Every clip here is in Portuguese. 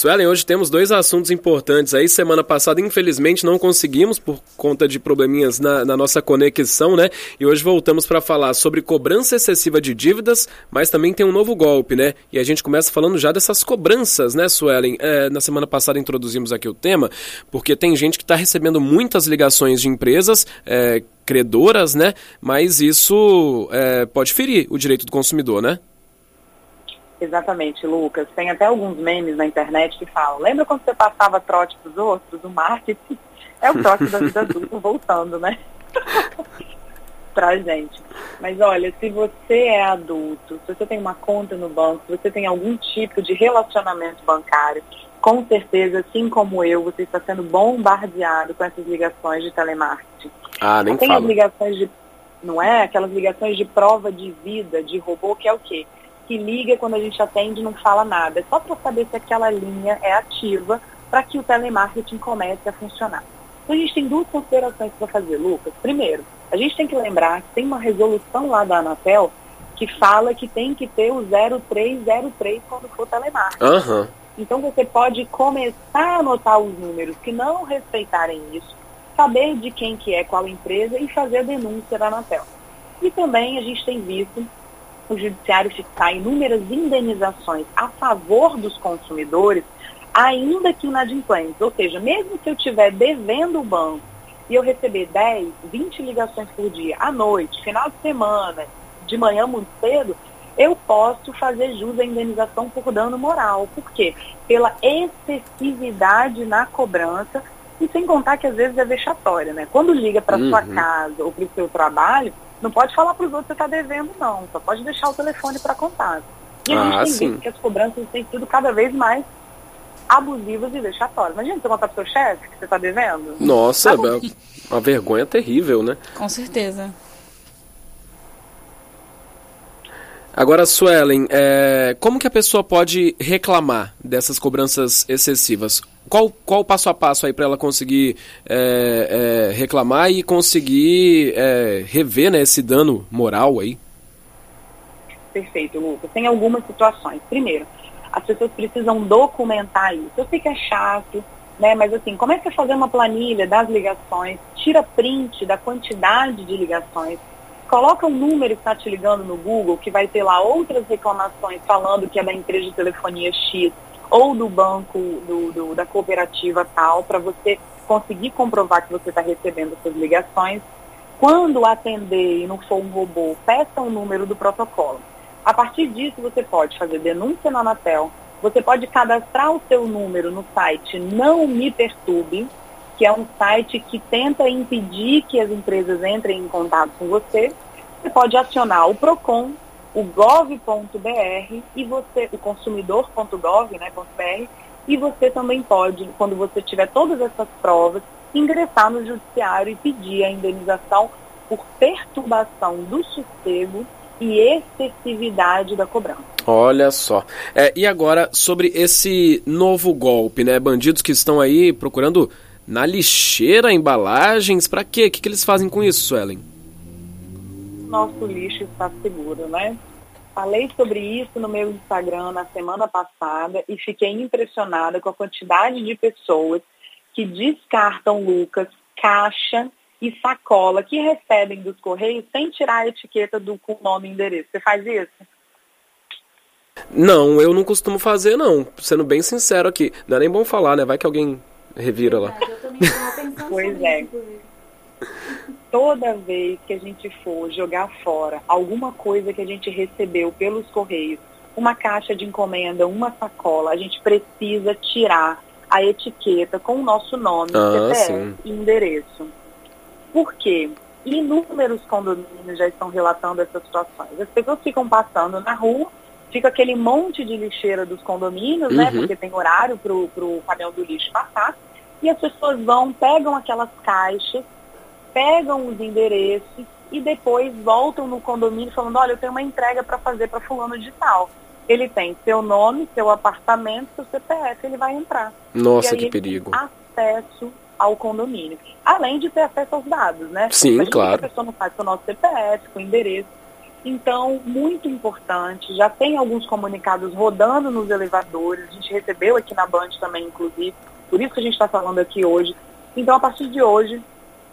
Suelen, hoje temos dois assuntos importantes aí. Semana passada, infelizmente, não conseguimos por conta de probleminhas na, na nossa conexão, né? E hoje voltamos para falar sobre cobrança excessiva de dívidas, mas também tem um novo golpe, né? E a gente começa falando já dessas cobranças, né, Suelen? É, na semana passada introduzimos aqui o tema, porque tem gente que está recebendo muitas ligações de empresas. É, credoras, né? Mas isso é, pode ferir o direito do consumidor, né? Exatamente, Lucas. Tem até alguns memes na internet que falam: lembra quando você passava trote para os outros? O marketing é o trote da vida adulta voltando, né? pra gente. Mas olha, se você é adulto, se você tem uma conta no banco, se você tem algum tipo de relacionamento bancário, com certeza, assim como eu, você está sendo bombardeado com essas ligações de telemarketing. Ah, nem Tem fala. as ligações de, não é? Aquelas ligações de prova de vida, de robô, que é o quê? Que liga quando a gente atende e não fala nada. É só para saber se aquela linha é ativa para que o telemarketing comece a funcionar. Então a gente tem duas considerações para fazer, Lucas. Primeiro, a gente tem que lembrar que tem uma resolução lá da Anatel que fala que tem que ter o 0303 quando for telemarketing. Aham. Então você pode começar a anotar os números que não respeitarem isso, saber de quem que é qual empresa e fazer a denúncia da Anatel. E também a gente tem visto o judiciário fixar inúmeras indenizações a favor dos consumidores, ainda que inadimplentes. Ou seja, mesmo que eu estiver devendo o banco e eu receber 10, 20 ligações por dia, à noite, final de semana, de manhã muito cedo, eu posso fazer jus à indenização por dano moral. Por quê? Pela excessividade na cobrança e sem contar que às vezes é vexatória, né? Quando liga para sua Uhum. casa ou para o seu trabalho, não pode falar para os outros que você está devendo, não. Só pode deixar o telefone para contato. E a Ah, gente tem sim. visto que as cobranças têm sido cada vez mais abusivas e vexatórias. Imagina você contar para o seu chefe que você está devendo. Nossa, Tá é uma vergonha terrível, né? Com certeza. Agora, Suelen, é, como que a pessoa pode reclamar dessas cobranças excessivas? Qual, qual o passo a passo aí para ela conseguir é, é, reclamar e conseguir é, rever né, esse dano moral aí? Perfeito, Lucas. Tem algumas situações. Primeiro, as pessoas precisam documentar isso. Eu sei que é chato, né? Mas assim, comece a fazer uma planilha das ligações, tira print da quantidade de ligações, coloca o número que está te ligando no Google, que vai ter lá outras reclamações falando que é da empresa de telefonia X ou do banco, do, do- da cooperativa tal, para você conseguir comprovar que você está recebendo essas ligações. Quando atender e não for um robô, peça o número do protocolo. A partir disso, você pode fazer denúncia na Anatel, você pode cadastrar o seu número no site Não Me Perturbe, que é um site que tenta impedir que as empresas entrem em contato com você. Você pode acionar o PROCON, o gov.br e você, o consumidor.gov, né, e você também pode, quando você tiver todas essas provas, ingressar no judiciário e pedir a indenização por perturbação do sossego e excessividade da cobrança. Olha só. É, e agora, sobre esse novo golpe, né? Bandidos que estão aí procurando na lixeira embalagens, pra quê? O que, que eles fazem com isso, Suelen? Nosso lixo está seguro, né? Falei sobre isso no meu Instagram na semana passada e fiquei impressionada com a quantidade de pessoas que descartam Lucas, caixa e sacola que recebem dos correios sem tirar a etiqueta do com nome e endereço. Você faz isso? Não, eu não costumo fazer, não. Sendo bem sincero aqui. Não é nem bom falar, né? Vai que alguém revira lá. Eu também pensando Pois sobre é. isso. Toda vez que a gente for jogar fora alguma coisa que a gente recebeu pelos correios, uma caixa de encomenda, uma sacola, a gente precisa tirar a etiqueta com o nosso nome, Ah, CPF e endereço. Por quê? Inúmeros condomínios já estão relatando essas situações. As pessoas ficam passando na rua, fica aquele monte de lixeira dos condomínios, né? Uhum. Porque tem horário para o caminhão do lixo passar. E as pessoas vão, pegam aquelas caixas, pegam os endereços e depois voltam no condomínio falando, olha, eu tenho uma entrega para fazer para fulano de tal. Ele tem seu nome, seu apartamento, seu CPF, ele vai entrar. Nossa, que ele perigo. tem acesso ao condomínio. Além de ter acesso aos dados, né? Sim, claro. a pessoa não faz com o nosso CPF, com o endereço. Então, muito importante, já tem alguns comunicados rodando nos elevadores, a gente recebeu aqui na Band também, inclusive, por isso que a gente está falando aqui hoje. Então, a partir de hoje,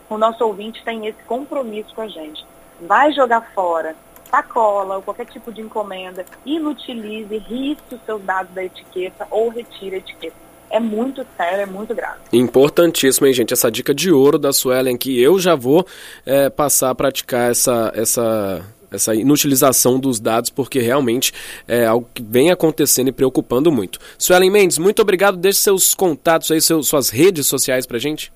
o nosso ouvinte tem esse compromisso com a gente. Vai jogar fora sacola ou qualquer tipo de encomenda, inutilize, risque os seus dados da etiqueta ou retire a etiqueta. É muito sério, é muito grave. Importantíssimo, hein, gente? Essa dica de ouro da Suelen que eu já vou é, passar a praticar essa, essa, essa inutilização dos dados, porque realmente é algo que vem acontecendo e preocupando muito. Suelen Mendes, muito obrigado. Deixe seus contatos aí, seus, suas redes sociais pra gente.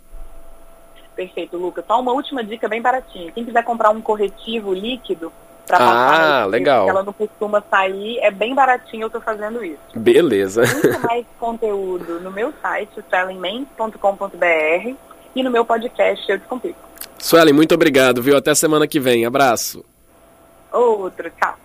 Perfeito, Lucas. Só uma última dica bem baratinha. Quem quiser comprar um corretivo líquido para passar, ah, legal. ela não costuma sair, é bem baratinho eu estou fazendo isso. Beleza. Muito mais conteúdo no meu site, swellenmens.com.br e no meu podcast Eu Descomplico. Suelen, muito obrigado, viu? Até semana que vem. Abraço. Outro, tchau.